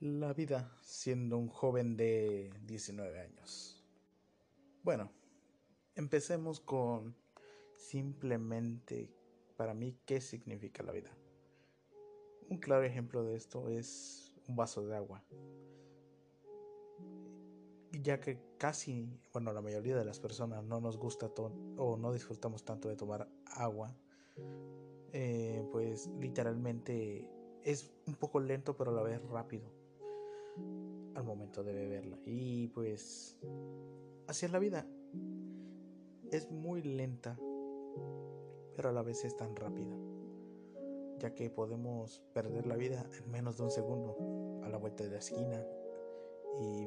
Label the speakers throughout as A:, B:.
A: La vida siendo un joven de 19 años. Bueno, empecemos con simplemente para mí qué significa la vida. Un claro ejemplo de esto es un vaso de agua. Ya que casi, bueno, la mayoría de las personas no nos gusta o no disfrutamos tanto de tomar agua, eh, pues literalmente es un poco lento pero a la vez rápido al momento de beberla. Y pues así es la vida. Es muy lenta pero a la vez es tan rápida. Ya que podemos perder la vida en menos de un segundo a la vuelta de la esquina y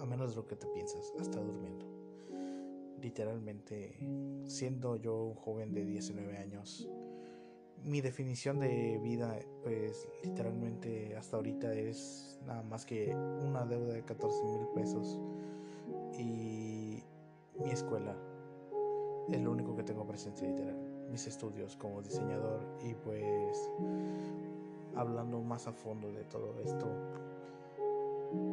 A: a menos de lo que te piensas, hasta durmiendo. Literalmente, siendo yo un joven de 19 años, mi definición de vida, pues literalmente hasta ahorita es nada más que una deuda de 14 mil pesos y mi escuela es lo único que tengo presente literal. Mis estudios como diseñador y pues hablando más a fondo de todo esto,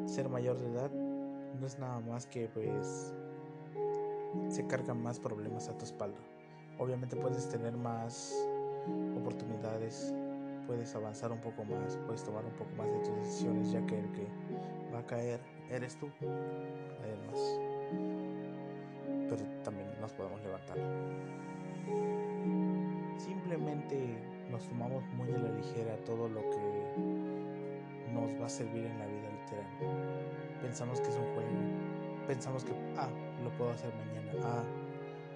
A: ser mayor de edad no es nada más que pues se cargan más problemas a tu espalda. Obviamente puedes tener más oportunidades, puedes avanzar un poco más, puedes tomar un poco más de tus decisiones, ya que el que va a caer eres tú, además. Pero también nos podemos levantar. Simplemente nos tomamos muy a la ligera todo lo que nos va a servir en la vida literal. Pensamos que es un juego, pensamos que, ah, lo puedo hacer mañana, ah,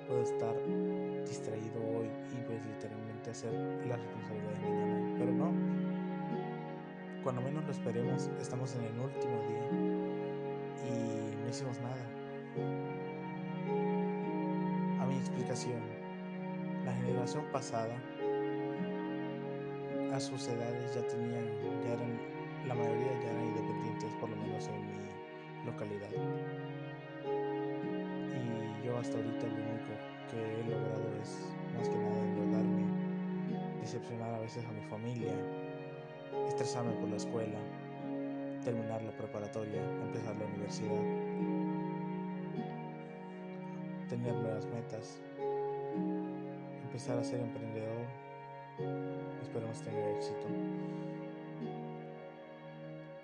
A: puedo estar distraído hoy y pues literalmente hacer la responsabilidad de mañana. Pero no. Cuando menos lo esperemos, estamos en el último día y no hicimos nada. A mi explicación, la generación pasada a sus edades ya tenían, ya eran, la mayoría ya eran independientes, por lo menos en mi localidad. Y yo hasta ahorita lo único que he logrado es más que nada endeudarme, decepcionar a veces a mi familia, estresarme por la escuela, terminar la preparatoria, empezar la universidad, tener nuevas metas, empezar a ser emprendedor, esperemos tener éxito.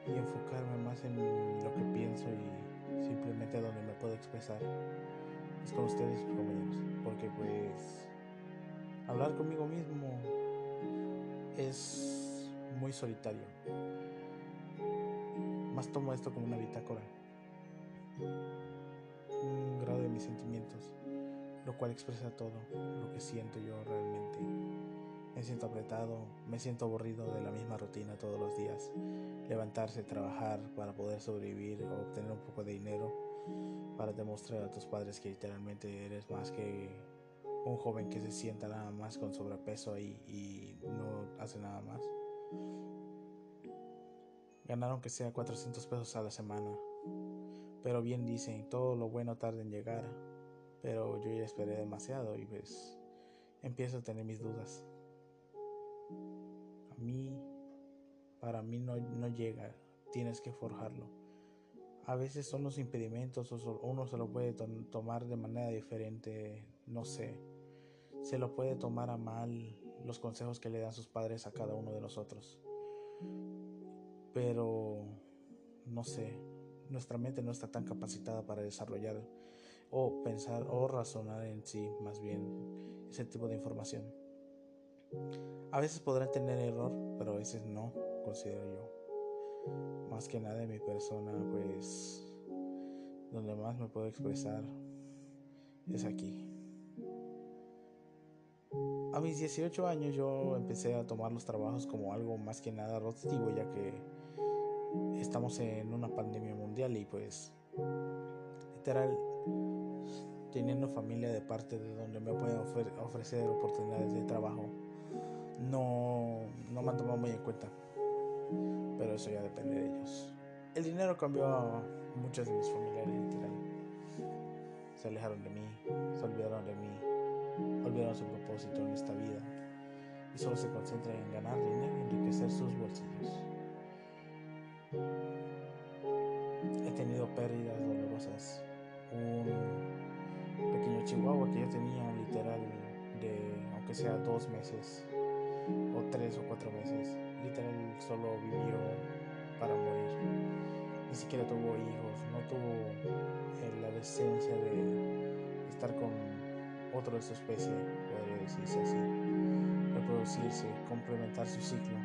A: Y enfocarme más en lo que pienso y simplemente donde me puedo expresar es con ustedes, compañeros, porque pues hablar conmigo mismo es muy solitario. Más tomo esto como una bitácora, un grado de mis sentimientos, lo cual expresa todo lo que siento yo realmente. Me siento apretado, me siento aburrido de la misma rutina todos los días. Levantarse, trabajar para poder sobrevivir o obtener un poco de dinero para demostrar a tus padres que literalmente eres más que un joven que se sienta nada más con sobrepeso y, y no hace nada más. Ganaron que sea 400 pesos a la semana. Pero bien dicen, todo lo bueno tarda en llegar. Pero yo ya esperé demasiado y pues empiezo a tener mis dudas. A mí, para mí no, no llega, tienes que forjarlo. A veces son los impedimentos o uno se lo puede tomar de manera diferente, no sé. Se lo puede tomar a mal los consejos que le dan sus padres a cada uno de nosotros. Pero, no sé, nuestra mente no está tan capacitada para desarrollar o pensar o razonar en sí más bien ese tipo de información. A veces podrán tener error, pero a veces no, considero yo. Más que nada en mi persona, pues donde más me puedo expresar es aquí. A mis 18 años yo empecé a tomar los trabajos como algo más que nada rotativo ya que estamos en una pandemia mundial y pues literal teniendo familia de parte de donde me pueden ofrecer oportunidades de trabajo no, no me han tomado muy en cuenta pero eso ya depende de ellos. El dinero cambió a muchos de mis familiares literal. Se alejaron de mí se olvidaron de mí olvidaron su propósito en esta vida. Y solo se concentran en ganar dinero y enriquecer sus bolsillos. Tenido pérdidas dolorosas. Un pequeño chihuahua que yo tenía literal de, aunque sea dos meses, o tres o cuatro meses, literal solo vivió para morir. Ni siquiera tuvo hijos, no tuvo eh, la decencia de estar con otro de su especie, podría decirse así, reproducirse, complementar su ciclo.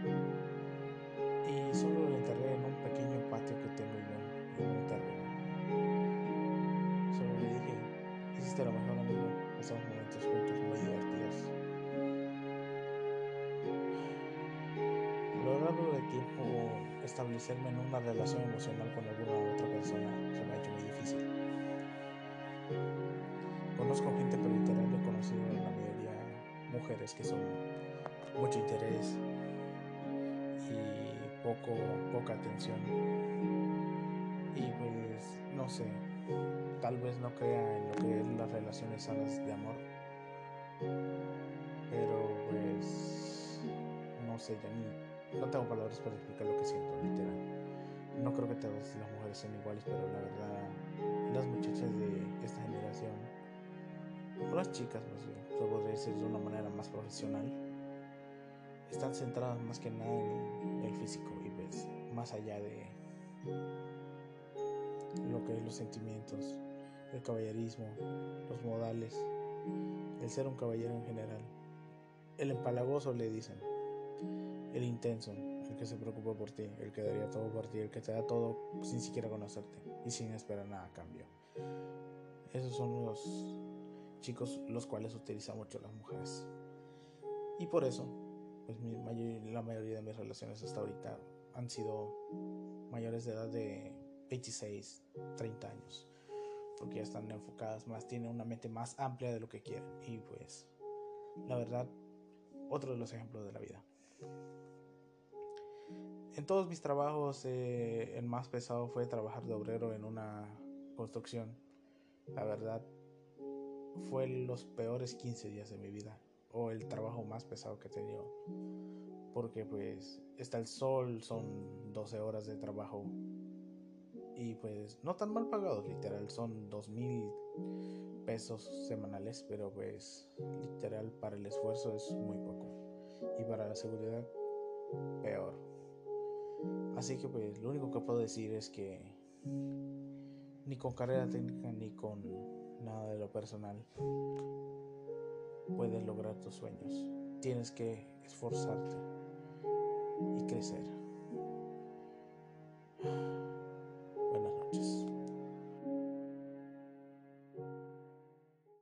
A: Y solo lo enterré en un pequeño patio que tengo yo en un terreno. Solo le dije, hiciste lo mejor amigo, pasamos momentos juntos tiempo, establecerme en una relación emocional con alguna otra persona se me ha hecho muy difícil. Conozco gente, pero literal he conocido a la mayoría mujeres que son mucho interés y poco, poca atención. Y pues, no sé, tal vez no crea en lo que es las relaciones sanas de amor. Pero pues, no sé, ya ni, no tengo palabras para explicar lo que siento, literal. No creo que todas las mujeres sean iguales, pero la verdad, las muchachas de esta generación o las chicas más bien, podría decir de una manera más profesional, están centradas más que nada en el físico y pues más allá de lo que es los sentimientos, el caballerismo, los modales, el ser un caballero en general. El empalagoso le dicen, el intenso, el que se preocupa por ti, el que daría todo por ti, el que te da todo sin siquiera conocerte y sin esperar nada a cambio. Esos son los chicos los cuales utilizan mucho las mujeres. Y por eso, pues mi la mayoría de mis relaciones hasta ahorita han sido mayores de edad de 26, 30 años. Porque ya están enfocadas más, tienen una mente más amplia de lo que quieren. Y pues, la verdad, otro de los ejemplos de la vida. En todos mis trabajos, eh, el más pesado fue trabajar de obrero en una construcción. La verdad, fue los peores 15 días de mi vida o el trabajo más pesado que he tenido porque pues está el sol, son 12 horas de trabajo y pues no tan mal pagados, literal, son dos mil pesos semanales, pero pues literal para el esfuerzo es muy poco y para la seguridad peor. Así que pues lo único que puedo decir es que ni con carrera técnica ni con nada de lo personal puedes lograr tus sueños. Tienes que esforzarte y crecer.